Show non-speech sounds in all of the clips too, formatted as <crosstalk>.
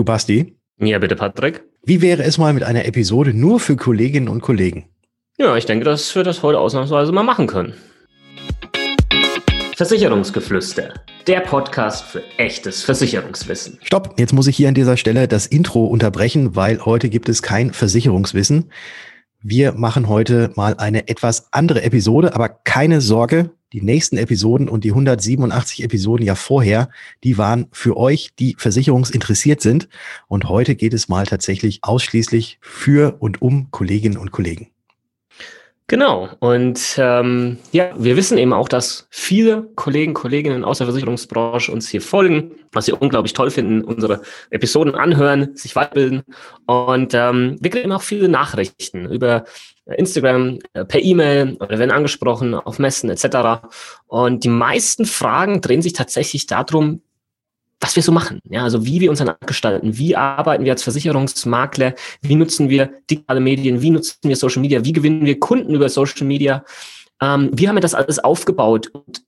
Du Basti? Ja, bitte, Patrick. Wie wäre es mal mit einer Episode nur für Kolleginnen und Kollegen? Ja, ich denke, dass wir das heute ausnahmsweise mal machen können. Versicherungsgeflüster, der Podcast für echtes Versicherungswissen. Stopp, jetzt muss ich hier an dieser Stelle das Intro unterbrechen, weil heute gibt es kein Versicherungswissen. Wir machen heute mal eine etwas andere Episode, aber keine Sorge, die nächsten Episoden und die 187 Episoden ja vorher, die waren für euch, die versicherungsinteressiert sind. Und heute geht es mal tatsächlich ausschließlich für und um Kolleginnen und Kollegen. Genau. Und ähm, ja, wir wissen eben auch, dass viele Kollegen, Kolleginnen aus der Versicherungsbranche uns hier folgen, was sie unglaublich toll finden, unsere Episoden anhören, sich weiterbilden. Und ähm, wir kriegen auch viele Nachrichten über Instagram, äh, per E-Mail oder werden angesprochen auf Messen etc. Und die meisten Fragen drehen sich tatsächlich darum, was wir so machen. Ja, also wie wir uns dann gestalten, wie arbeiten wir als Versicherungsmakler, wie nutzen wir digitale Medien, wie nutzen wir Social Media, wie gewinnen wir Kunden über Social Media, ähm, wie haben wir das alles aufgebaut? Und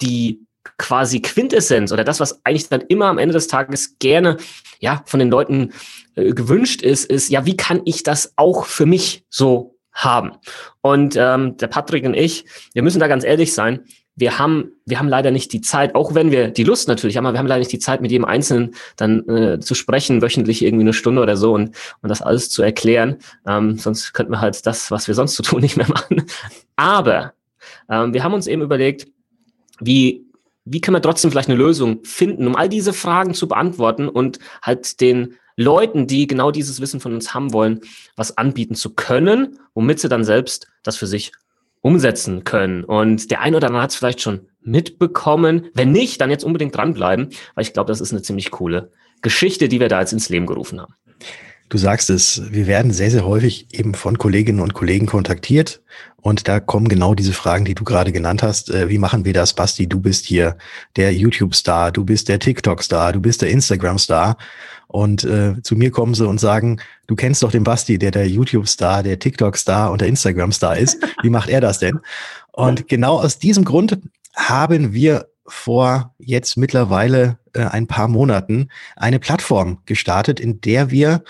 die quasi Quintessenz oder das, was eigentlich dann immer am Ende des Tages gerne ja von den Leuten äh, gewünscht ist, ist ja, wie kann ich das auch für mich so haben? Und ähm, der Patrick und ich, wir müssen da ganz ehrlich sein wir haben, wir haben leider nicht die Zeit, auch wenn wir die Lust natürlich haben, aber wir haben leider nicht die Zeit, mit jedem Einzelnen dann äh, zu sprechen, wöchentlich irgendwie eine Stunde oder so und, und das alles zu erklären. Ähm, sonst könnten wir halt das, was wir sonst zu tun, <laughs> nicht mehr machen. Aber ähm, wir haben uns eben überlegt, wie, wie können wir trotzdem vielleicht eine Lösung finden, um all diese Fragen zu beantworten und halt den Leuten, die genau dieses Wissen von uns haben wollen, was anbieten zu können, womit sie dann selbst das für sich umsetzen können. Und der eine oder andere hat es vielleicht schon mitbekommen. Wenn nicht, dann jetzt unbedingt dranbleiben, weil ich glaube, das ist eine ziemlich coole Geschichte, die wir da jetzt ins Leben gerufen haben. Du sagst es, wir werden sehr, sehr häufig eben von Kolleginnen und Kollegen kontaktiert und da kommen genau diese Fragen, die du gerade genannt hast. Äh, wie machen wir das, Basti? Du bist hier der YouTube-Star, du bist der TikTok-Star, du bist der Instagram-Star und äh, zu mir kommen sie und sagen, du kennst doch den Basti, der der YouTube-Star, der TikTok-Star und der Instagram-Star ist. Wie macht er das denn? Und genau aus diesem Grund haben wir vor jetzt mittlerweile äh, ein paar Monaten eine Plattform gestartet, in der wir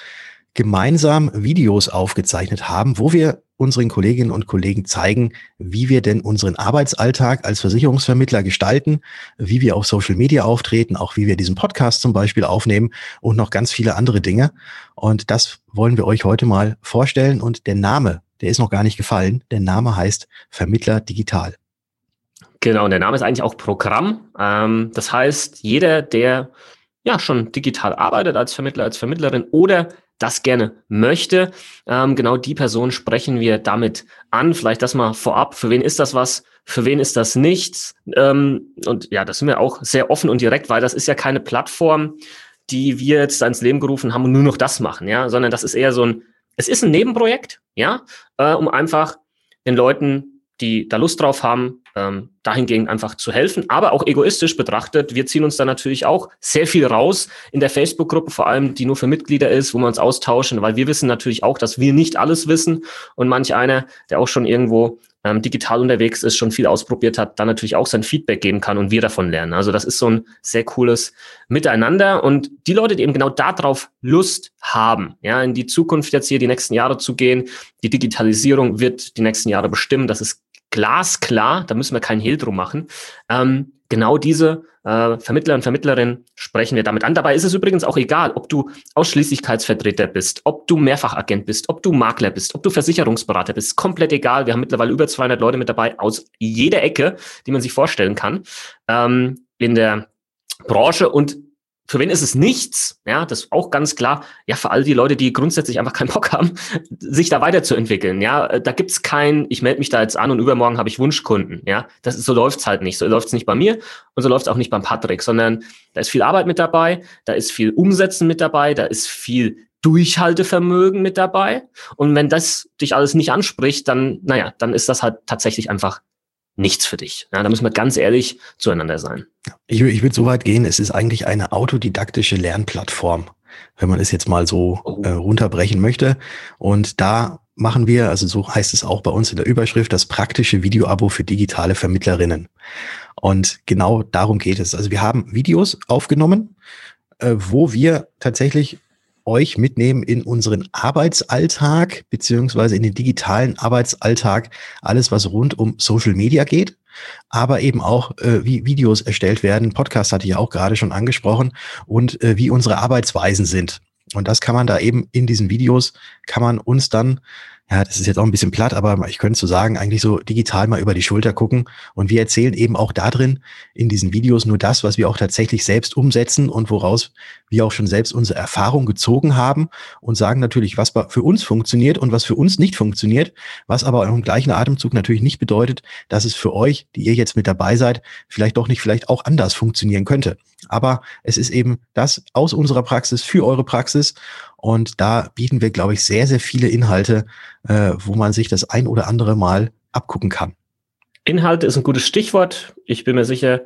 gemeinsam Videos aufgezeichnet haben, wo wir unseren Kolleginnen und Kollegen zeigen, wie wir denn unseren Arbeitsalltag als Versicherungsvermittler gestalten, wie wir auf Social Media auftreten, auch wie wir diesen Podcast zum Beispiel aufnehmen und noch ganz viele andere Dinge. Und das wollen wir euch heute mal vorstellen. Und der Name, der ist noch gar nicht gefallen. Der Name heißt Vermittler Digital. Genau, und der Name ist eigentlich auch Programm. Ähm, das heißt, jeder, der ja schon digital arbeitet als Vermittler, als Vermittlerin oder das gerne möchte. Ähm, genau die Person sprechen wir damit an. Vielleicht das mal vorab. Für wen ist das was? Für wen ist das nichts? Ähm, und ja, das sind wir auch sehr offen und direkt, weil das ist ja keine Plattform, die wir jetzt ins Leben gerufen haben und nur noch das machen, ja, sondern das ist eher so ein, es ist ein Nebenprojekt, ja, äh, um einfach den Leuten die da Lust drauf haben, ähm, dahingehend einfach zu helfen. Aber auch egoistisch betrachtet, wir ziehen uns da natürlich auch sehr viel raus in der Facebook-Gruppe, vor allem die nur für Mitglieder ist, wo wir uns austauschen, weil wir wissen natürlich auch, dass wir nicht alles wissen und manch einer, der auch schon irgendwo ähm, digital unterwegs ist, schon viel ausprobiert hat, dann natürlich auch sein Feedback geben kann und wir davon lernen. Also das ist so ein sehr cooles Miteinander und die Leute, die eben genau darauf Lust haben, ja, in die Zukunft jetzt hier die nächsten Jahre zu gehen, die Digitalisierung wird die nächsten Jahre bestimmen, das ist glasklar, da müssen wir keinen Hehl drum machen. Ähm, genau diese äh, Vermittler und Vermittlerinnen sprechen wir damit an. Dabei ist es übrigens auch egal, ob du Ausschließlichkeitsvertreter bist, ob du Mehrfachagent bist, ob du Makler bist, ob du Versicherungsberater bist. Komplett egal. Wir haben mittlerweile über 200 Leute mit dabei aus jeder Ecke, die man sich vorstellen kann ähm, in der Branche und für wen ist es nichts? Ja, das ist auch ganz klar. Ja, für all die Leute, die grundsätzlich einfach keinen Bock haben, sich da weiterzuentwickeln. Ja, äh, da gibt's kein, ich melde mich da jetzt an und übermorgen habe ich Wunschkunden. Ja, das ist, so läuft's halt nicht. So läuft's nicht bei mir und so läuft's auch nicht beim Patrick, sondern da ist viel Arbeit mit dabei, da ist viel Umsetzen mit dabei, da ist viel Durchhaltevermögen mit dabei. Und wenn das dich alles nicht anspricht, dann, naja, dann ist das halt tatsächlich einfach nichts für dich. Ja, da müssen wir ganz ehrlich zueinander sein. Ich, ich würde so weit gehen, es ist eigentlich eine autodidaktische Lernplattform, wenn man es jetzt mal so oh. äh, runterbrechen möchte. Und da machen wir, also so heißt es auch bei uns in der Überschrift, das praktische Videoabo für digitale Vermittlerinnen. Und genau darum geht es. Also wir haben Videos aufgenommen, äh, wo wir tatsächlich euch mitnehmen in unseren Arbeitsalltag beziehungsweise in den digitalen Arbeitsalltag, alles was rund um Social Media geht, aber eben auch äh, wie Videos erstellt werden. Podcast hatte ich ja auch gerade schon angesprochen und äh, wie unsere Arbeitsweisen sind. Und das kann man da eben in diesen Videos, kann man uns dann ja, das ist jetzt auch ein bisschen platt, aber ich könnte so sagen, eigentlich so digital mal über die Schulter gucken. Und wir erzählen eben auch da drin in diesen Videos nur das, was wir auch tatsächlich selbst umsetzen und woraus wir auch schon selbst unsere Erfahrung gezogen haben und sagen natürlich, was für uns funktioniert und was für uns nicht funktioniert, was aber im gleichen Atemzug natürlich nicht bedeutet, dass es für euch, die ihr jetzt mit dabei seid, vielleicht doch nicht vielleicht auch anders funktionieren könnte. Aber es ist eben das aus unserer Praxis für eure Praxis. Und da bieten wir, glaube ich, sehr, sehr viele Inhalte, äh, wo man sich das ein oder andere Mal abgucken kann. Inhalte ist ein gutes Stichwort. Ich bin mir sicher,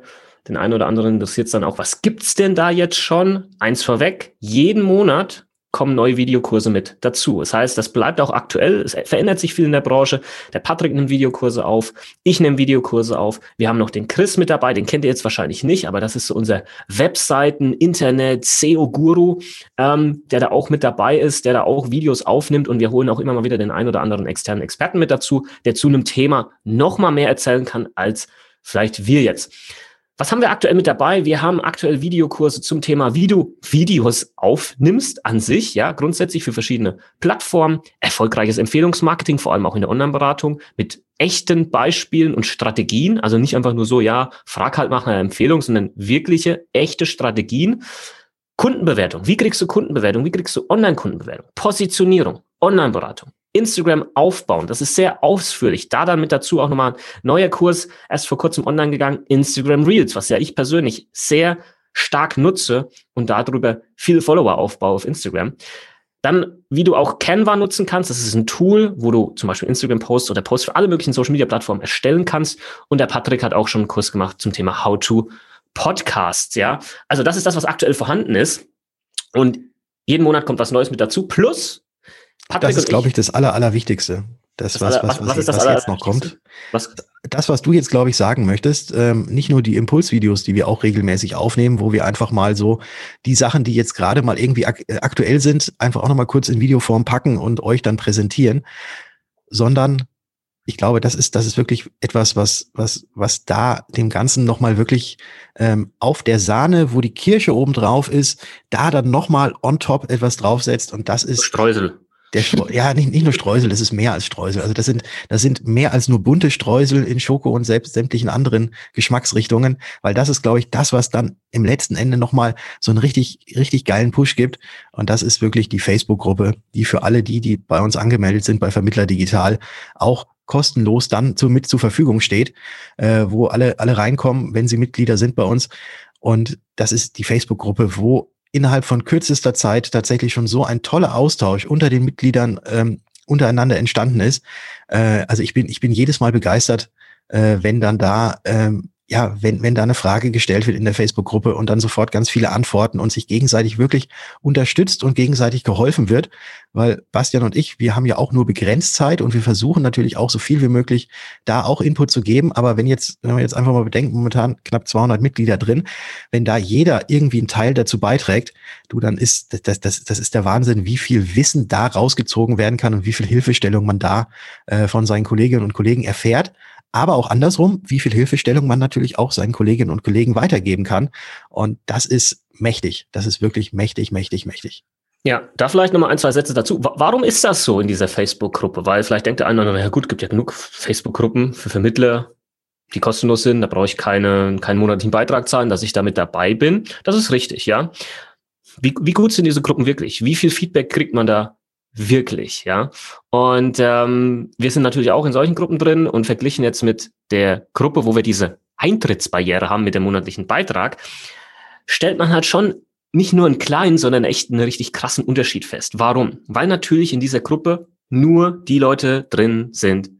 den einen oder anderen interessiert es dann auch, was gibt's denn da jetzt schon? Eins vorweg, jeden Monat kommen neue Videokurse mit dazu. Das heißt, das bleibt auch aktuell. Es verändert sich viel in der Branche. Der Patrick nimmt Videokurse auf. Ich nehme Videokurse auf. Wir haben noch den Chris mit dabei. Den kennt ihr jetzt wahrscheinlich nicht, aber das ist so unser Webseiten, Internet, SEO-Guru, ähm, der da auch mit dabei ist, der da auch Videos aufnimmt. Und wir holen auch immer mal wieder den ein oder anderen externen Experten mit dazu, der zu einem Thema noch mal mehr erzählen kann als vielleicht wir jetzt. Was haben wir aktuell mit dabei? Wir haben aktuell Videokurse zum Thema, wie du Videos aufnimmst an sich, ja, grundsätzlich für verschiedene Plattformen, erfolgreiches Empfehlungsmarketing, vor allem auch in der Online-Beratung, mit echten Beispielen und Strategien, also nicht einfach nur so, ja, frag halt nach einer Empfehlung, sondern wirkliche, echte Strategien. Kundenbewertung. Wie kriegst du Kundenbewertung? Wie kriegst du Online-Kundenbewertung? Positionierung, Online-Beratung, Instagram aufbauen. Das ist sehr ausführlich. Da dann mit dazu auch nochmal ein neuer Kurs, erst vor kurzem online gegangen, Instagram Reels, was ja ich persönlich sehr stark nutze und darüber viele Follower aufbaue auf Instagram. Dann, wie du auch Canva nutzen kannst, das ist ein Tool, wo du zum Beispiel Instagram-Posts oder Posts für alle möglichen Social-Media-Plattformen erstellen kannst. Und der Patrick hat auch schon einen Kurs gemacht zum Thema How to Podcasts, ja. Also das ist das, was aktuell vorhanden ist. Und jeden Monat kommt was Neues mit dazu. Plus Patrick das ist, glaube ich, das Aller, Allerwichtigste. Das, das was, was, was, was, was jetzt noch kommt. Was? Das, was du jetzt, glaube ich, sagen möchtest, ähm, nicht nur die Impulsvideos, die wir auch regelmäßig aufnehmen, wo wir einfach mal so die Sachen, die jetzt gerade mal irgendwie ak äh, aktuell sind, einfach auch nochmal kurz in Videoform packen und euch dann präsentieren, sondern ich glaube, das ist, das ist wirklich etwas, was, was, was da dem Ganzen nochmal wirklich ähm, auf der Sahne, wo die Kirsche oben drauf ist, da dann nochmal on top etwas draufsetzt und das ist. Streusel. Der ja, nicht, nicht nur Streusel, das ist mehr als Streusel. Also das sind, das sind mehr als nur bunte Streusel in Schoko und selbst sämtlichen anderen Geschmacksrichtungen, weil das ist, glaube ich, das, was dann im letzten Ende nochmal so einen richtig, richtig geilen Push gibt. Und das ist wirklich die Facebook-Gruppe, die für alle die, die bei uns angemeldet sind, bei Vermittler Digital, auch kostenlos dann zu, mit zur Verfügung steht, äh, wo alle, alle reinkommen, wenn sie Mitglieder sind bei uns. Und das ist die Facebook-Gruppe, wo innerhalb von kürzester Zeit tatsächlich schon so ein toller Austausch unter den Mitgliedern ähm, untereinander entstanden ist. Äh, also ich bin, ich bin jedes Mal begeistert, äh, wenn dann da ähm, ja, wenn, wenn da eine Frage gestellt wird in der Facebook-Gruppe und dann sofort ganz viele Antworten und sich gegenseitig wirklich unterstützt und gegenseitig geholfen wird, weil Bastian und ich, wir haben ja auch nur begrenzt Zeit und wir versuchen natürlich auch so viel wie möglich da auch Input zu geben. Aber wenn jetzt, wenn man jetzt einfach mal bedenkt, momentan knapp 200 Mitglieder drin, wenn da jeder irgendwie einen Teil dazu beiträgt, du, dann ist das, das, das ist der Wahnsinn, wie viel Wissen da rausgezogen werden kann und wie viel Hilfestellung man da äh, von seinen Kolleginnen und Kollegen erfährt aber auch andersrum, wie viel Hilfestellung man natürlich auch seinen Kolleginnen und Kollegen weitergeben kann. Und das ist mächtig. Das ist wirklich mächtig, mächtig, mächtig. Ja, da vielleicht nochmal ein, zwei Sätze dazu. Warum ist das so in dieser Facebook-Gruppe? Weil vielleicht denkt der eine oder andere, ja gut, gibt ja genug Facebook-Gruppen für Vermittler, die kostenlos sind. Da brauche ich keine, keinen monatlichen Beitrag zahlen, dass ich damit dabei bin. Das ist richtig, ja. Wie, wie gut sind diese Gruppen wirklich? Wie viel Feedback kriegt man da wirklich, ja. Und ähm, wir sind natürlich auch in solchen Gruppen drin und verglichen jetzt mit der Gruppe, wo wir diese Eintrittsbarriere haben mit dem monatlichen Beitrag, stellt man halt schon nicht nur einen kleinen, sondern echt einen richtig krassen Unterschied fest. Warum? Weil natürlich in dieser Gruppe nur die Leute drin sind,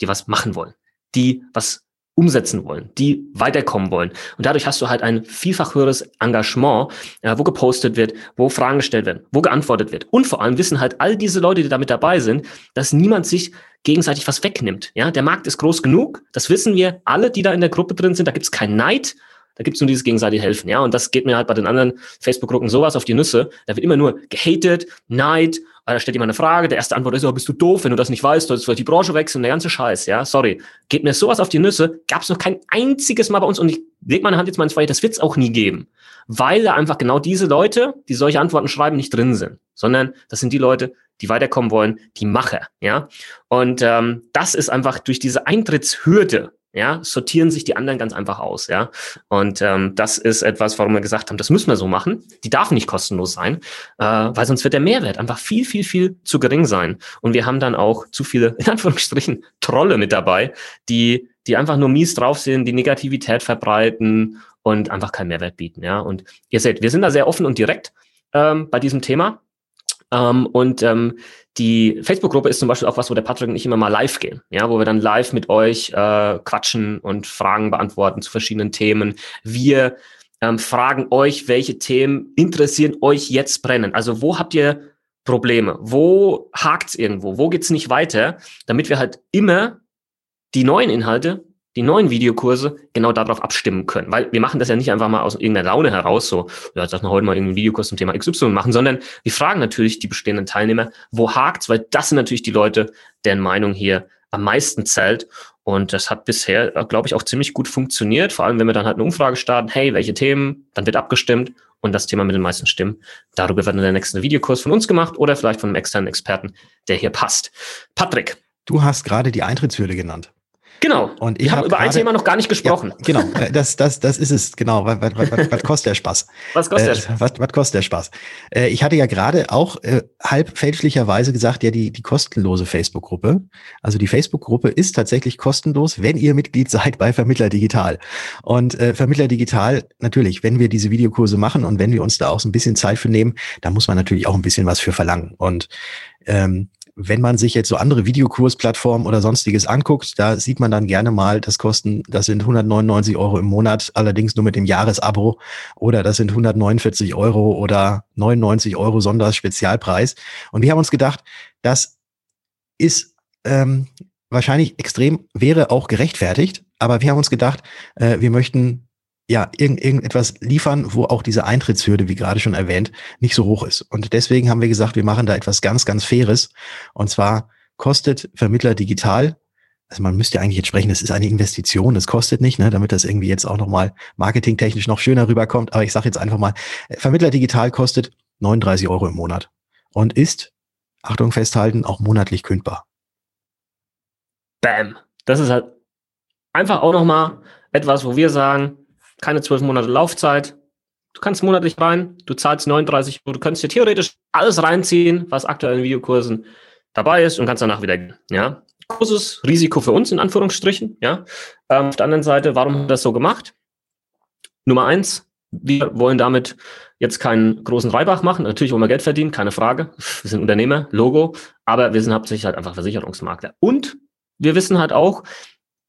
die was machen wollen, die was umsetzen wollen, die weiterkommen wollen. Und dadurch hast du halt ein vielfach höheres Engagement, äh, wo gepostet wird, wo Fragen gestellt werden, wo geantwortet wird. Und vor allem wissen halt all diese Leute, die da mit dabei sind, dass niemand sich gegenseitig was wegnimmt. Ja, der Markt ist groß genug. Das wissen wir alle, die da in der Gruppe drin sind. Da gibt es keinen Neid. Da gibt's nur dieses gegenseitige Helfen, ja. Und das geht mir halt bei den anderen Facebook-Gruppen sowas auf die Nüsse. Da wird immer nur gehatet, Neid, da stellt jemand eine Frage, der erste Antwort ist, oh, bist du doof, wenn du das nicht weißt, sollst du die Branche wechseln, der ganze Scheiß, ja, sorry. Geht mir sowas auf die Nüsse, gab's noch kein einziges Mal bei uns und ich leg meine Hand jetzt mal ins Feuer, das wird's auch nie geben. Weil da einfach genau diese Leute, die solche Antworten schreiben, nicht drin sind. Sondern das sind die Leute, die weiterkommen wollen, die Macher, ja. Und ähm, das ist einfach durch diese Eintrittshürde, ja, sortieren sich die anderen ganz einfach aus, ja. Und ähm, das ist etwas, warum wir gesagt haben, das müssen wir so machen. Die darf nicht kostenlos sein, äh, weil sonst wird der Mehrwert einfach viel, viel, viel zu gering sein. Und wir haben dann auch zu viele, in Anführungsstrichen, Trolle mit dabei, die, die einfach nur mies drauf sind, die Negativität verbreiten und einfach keinen Mehrwert bieten, ja. Und ihr seht, wir sind da sehr offen und direkt ähm, bei diesem Thema. Ähm, und ähm, die Facebook-Gruppe ist zum Beispiel auch was, wo der Patrick und ich immer mal live gehen, ja, wo wir dann live mit euch äh, quatschen und Fragen beantworten zu verschiedenen Themen. Wir ähm, fragen euch, welche Themen interessieren euch jetzt brennen. Also wo habt ihr Probleme? Wo hakt's irgendwo? Wo geht's nicht weiter? Damit wir halt immer die neuen Inhalte die neuen Videokurse genau darauf abstimmen können. Weil wir machen das ja nicht einfach mal aus irgendeiner Laune heraus, so, ja, dass wir heute mal irgendeinen Videokurs zum Thema XY machen, sondern wir fragen natürlich die bestehenden Teilnehmer, wo hakt's, weil das sind natürlich die Leute, deren Meinung hier am meisten zählt. Und das hat bisher, glaube ich, auch ziemlich gut funktioniert. Vor allem, wenn wir dann halt eine Umfrage starten, hey, welche Themen, dann wird abgestimmt und das Thema mit den meisten Stimmen. Darüber wird dann der nächste Videokurs von uns gemacht oder vielleicht von einem externen Experten, der hier passt. Patrick. Du hast gerade die Eintrittshürde genannt. Genau. Und ich habe hab über ein Thema noch gar nicht gesprochen. Ja, <laughs> genau, äh, das, das, das ist es, genau. Was, was, was, was kostet der Spaß? <laughs> Was kostet der Spaß? Äh, was, was kostet der Spaß? Äh, ich hatte ja gerade auch äh, halb fälschlicherweise gesagt, ja, die, die kostenlose Facebook-Gruppe. Also die Facebook-Gruppe ist tatsächlich kostenlos, wenn ihr Mitglied <laughs> seid bei Vermittler Digital. Und äh, Vermittler Digital, natürlich, wenn wir diese Videokurse machen und wenn wir uns da auch so ein bisschen Zeit für nehmen, da muss man natürlich auch ein bisschen was für verlangen. Und ähm, wenn man sich jetzt so andere Videokursplattformen oder sonstiges anguckt, da sieht man dann gerne mal, das kosten, das sind 199 Euro im Monat, allerdings nur mit dem Jahresabo oder das sind 149 Euro oder 99 Euro Sonderspezialpreis. Und wir haben uns gedacht, das ist ähm, wahrscheinlich extrem, wäre auch gerechtfertigt, aber wir haben uns gedacht, äh, wir möchten ja, irgend, irgendetwas liefern, wo auch diese Eintrittshürde, wie gerade schon erwähnt, nicht so hoch ist. Und deswegen haben wir gesagt, wir machen da etwas ganz, ganz Faires. Und zwar kostet Vermittler digital, also man müsste eigentlich jetzt sprechen, das ist eine Investition, das kostet nicht, ne, damit das irgendwie jetzt auch nochmal marketingtechnisch noch schöner rüberkommt. Aber ich sage jetzt einfach mal, Vermittler digital kostet 39 Euro im Monat und ist, Achtung festhalten, auch monatlich kündbar. Bam. Das ist halt einfach auch nochmal etwas, wo wir sagen, keine zwölf Monate Laufzeit. Du kannst monatlich rein, du zahlst 39 Euro, du kannst dir theoretisch alles reinziehen, was aktuell in Videokursen dabei ist und kannst danach wieder gehen. Ja? Großes Risiko für uns, in Anführungsstrichen. Ja? Ähm, auf der anderen Seite, warum haben wir das so gemacht? Nummer eins, wir wollen damit jetzt keinen großen Reibach machen. Natürlich wollen wir Geld verdienen, keine Frage. Wir sind Unternehmer, Logo, aber wir sind hauptsächlich halt einfach Versicherungsmakler. Und wir wissen halt auch,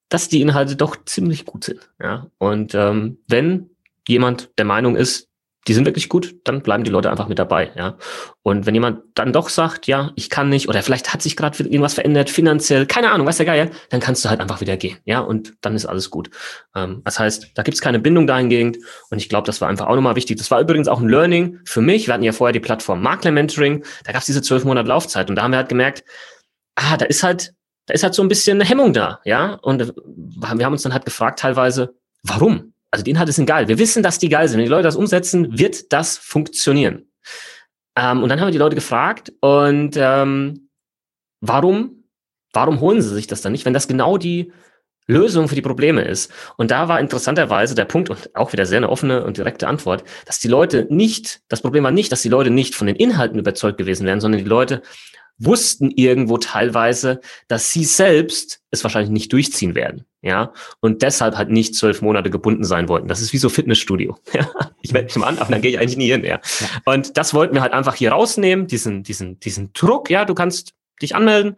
dass die Inhalte doch ziemlich gut sind. Ja? Und ähm, wenn jemand der Meinung ist, die sind wirklich gut, dann bleiben die Leute einfach mit dabei, ja. Und wenn jemand dann doch sagt, ja, ich kann nicht, oder vielleicht hat sich gerade irgendwas verändert, finanziell, keine Ahnung, weiß der Geil, dann kannst du halt einfach wieder gehen, ja, und dann ist alles gut. Ähm, das heißt, da gibt's keine Bindung dahingehend und ich glaube, das war einfach auch nochmal wichtig. Das war übrigens auch ein Learning für mich. Wir hatten ja vorher die Plattform Makler Mentoring, da gab's diese zwölf Monate Laufzeit und da haben wir halt gemerkt, ah, da ist halt da ist halt so ein bisschen eine Hemmung da, ja. Und wir haben uns dann halt gefragt teilweise, warum? Also die Inhalte sind geil. Wir wissen, dass die geil sind. Wenn die Leute das umsetzen, wird das funktionieren. Ähm, und dann haben wir die Leute gefragt und ähm, warum, warum holen sie sich das dann nicht, wenn das genau die Lösung für die Probleme ist. Und da war interessanterweise der Punkt und auch wieder sehr eine offene und direkte Antwort, dass die Leute nicht, das Problem war nicht, dass die Leute nicht von den Inhalten überzeugt gewesen wären, sondern die Leute wussten irgendwo teilweise, dass sie selbst es wahrscheinlich nicht durchziehen werden, ja, und deshalb halt nicht zwölf Monate gebunden sein wollten. Das ist wie so Fitnessstudio. <laughs> Ich melde mich mal an, aber dann gehe ich eigentlich nie hin, ja. Und das wollten wir halt einfach hier rausnehmen, diesen, diesen, diesen Druck, ja, du kannst dich anmelden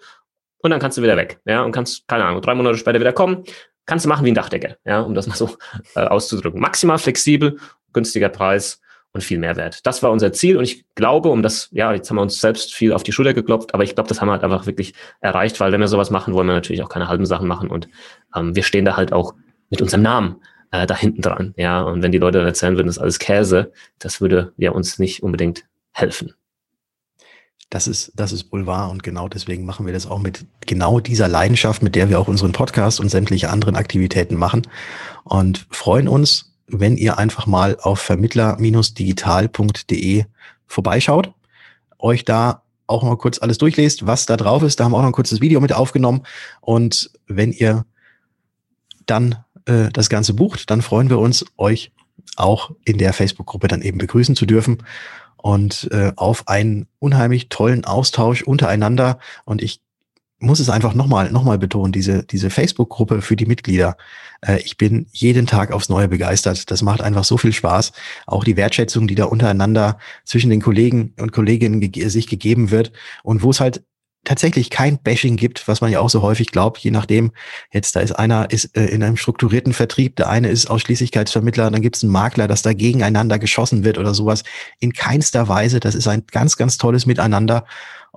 und dann kannst du wieder weg, ja, und kannst, keine Ahnung, drei Monate später wieder kommen, kannst du machen wie ein Dachdecker, ja, um das mal so äh, auszudrücken. Maximal flexibel, günstiger Preis und viel Mehrwert. Das war unser Ziel und ich glaube, um das, ja, jetzt haben wir uns selbst viel auf die Schulter geklopft, aber ich glaube, das haben wir halt einfach wirklich erreicht, weil wenn wir sowas machen, wollen wir natürlich auch keine halben Sachen machen und ähm, wir stehen da halt auch mit unserem Namen äh, da hinten dran. Ja, und wenn die Leute dann erzählen würden, das ist alles Käse, das würde ja uns nicht unbedingt helfen. Das ist, das ist wahr und genau deswegen machen wir das auch mit genau dieser Leidenschaft, mit der wir auch unseren Podcast und sämtliche anderen Aktivitäten machen und freuen uns, wenn ihr einfach mal auf vermittler-digital.de vorbeischaut, euch da auch mal kurz alles durchlest, was da drauf ist. Da haben wir auch noch ein kurzes Video mit aufgenommen. Und wenn ihr dann äh, das Ganze bucht, dann freuen wir uns, euch auch in der Facebook-Gruppe dann eben begrüßen zu dürfen und äh, auf einen unheimlich tollen Austausch untereinander. Und ich muss es einfach nochmal noch mal betonen, diese, diese Facebook-Gruppe für die Mitglieder. Äh, ich bin jeden Tag aufs Neue begeistert. Das macht einfach so viel Spaß. Auch die Wertschätzung, die da untereinander zwischen den Kollegen und Kolleginnen ge sich gegeben wird und wo es halt tatsächlich kein Bashing gibt, was man ja auch so häufig glaubt, je nachdem, jetzt da ist einer ist äh, in einem strukturierten Vertrieb, der eine ist Ausschließlichkeitsvermittler, dann gibt es einen Makler, dass da gegeneinander geschossen wird oder sowas. In keinster Weise. Das ist ein ganz, ganz tolles Miteinander.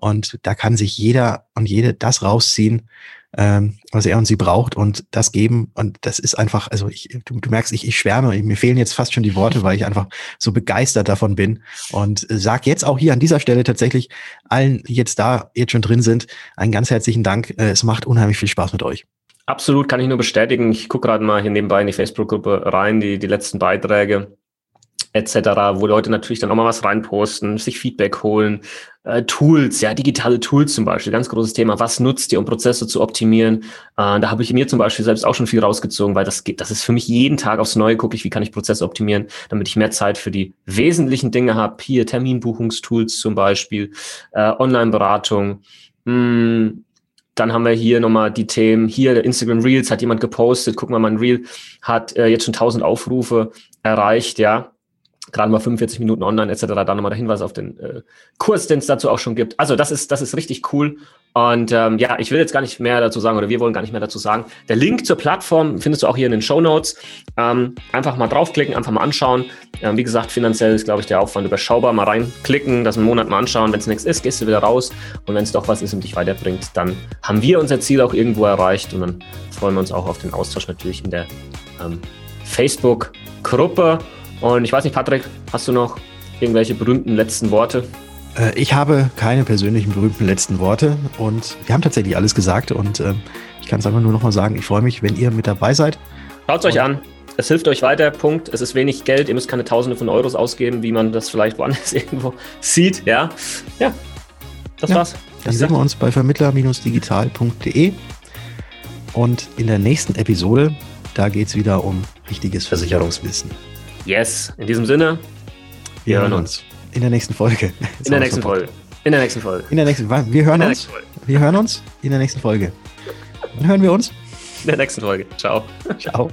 Und da kann sich jeder und jede das rausziehen, ähm, was er und sie braucht und das geben. Und das ist einfach, also ich, du, du merkst, ich, ich schwärme, mir fehlen jetzt fast schon die Worte, weil ich einfach so begeistert davon bin. Und sag jetzt auch hier an dieser Stelle tatsächlich allen, die jetzt da jetzt schon drin sind, einen ganz herzlichen Dank. Äh, es macht unheimlich viel Spaß mit euch. Absolut, kann ich nur bestätigen. Ich gucke gerade mal hier nebenbei in die Facebook-Gruppe rein, die, die letzten Beiträge etc., wo Leute natürlich dann auch mal was reinposten, sich Feedback holen, äh, Tools, ja, digitale Tools zum Beispiel, ganz großes Thema. Was nutzt ihr, um Prozesse zu optimieren? Äh, da habe ich mir zum Beispiel selbst auch schon viel rausgezogen, weil das geht, das ist für mich jeden Tag aufs Neue, gucke ich, wie kann ich Prozesse optimieren, damit ich mehr Zeit für die wesentlichen Dinge habe. Hier Terminbuchungstools zum Beispiel, äh, Online-Beratung. Hm, dann haben wir hier nochmal die Themen. Hier Instagram Reels hat jemand gepostet. Gucken wir mal, ein Reel hat äh, jetzt schon 1000 Aufrufe erreicht, ja gerade mal 45 Minuten online etc. Da nochmal der Hinweis auf den äh, Kurs, den es dazu auch schon gibt. Also das ist, das ist richtig cool. Und ähm, ja, ich will jetzt gar nicht mehr dazu sagen oder wir wollen gar nicht mehr dazu sagen. Der Link zur Plattform findest du auch hier in den Show Notes. Ähm, einfach mal draufklicken, einfach mal anschauen. Ähm, wie gesagt, finanziell ist, glaube ich, der Aufwand überschaubar. Mal reinklicken, das einen Monat mal anschauen. Wenn es nichts ist, gehst du wieder raus. Und wenn es doch was ist und dich weiterbringt, dann haben wir unser Ziel auch irgendwo erreicht. Und dann freuen wir uns auch auf den Austausch natürlich in der ähm, Facebook-Gruppe. Und ich weiß nicht, Patrick, hast du noch irgendwelche berühmten letzten Worte? Äh, ich habe keine persönlichen berühmten letzten Worte und wir haben tatsächlich alles gesagt und äh, ich kann es einfach nur noch mal sagen, ich freue mich, wenn ihr mit dabei seid. Schaut es euch an. Es hilft euch weiter. Punkt. Es ist wenig Geld. Ihr müsst keine Tausende von Euros ausgeben, wie man das vielleicht woanders <laughs> irgendwo sieht. Ja, ja. Das ja, war's. Dann sehen wir uns bei vermittler-digital.de und in der nächsten Episode, da geht es wieder um richtiges Versicherungswissen. Yes, in diesem Sinne, wir, wir hören uns. In der nächsten Folge. in der nächsten Folge. In der nächsten Folge. In der nächsten Folge. Wir hören uns. Wir hören uns in der nächsten Folge. Dann hören wir uns. In der nächsten Folge. Ciao. Ciao.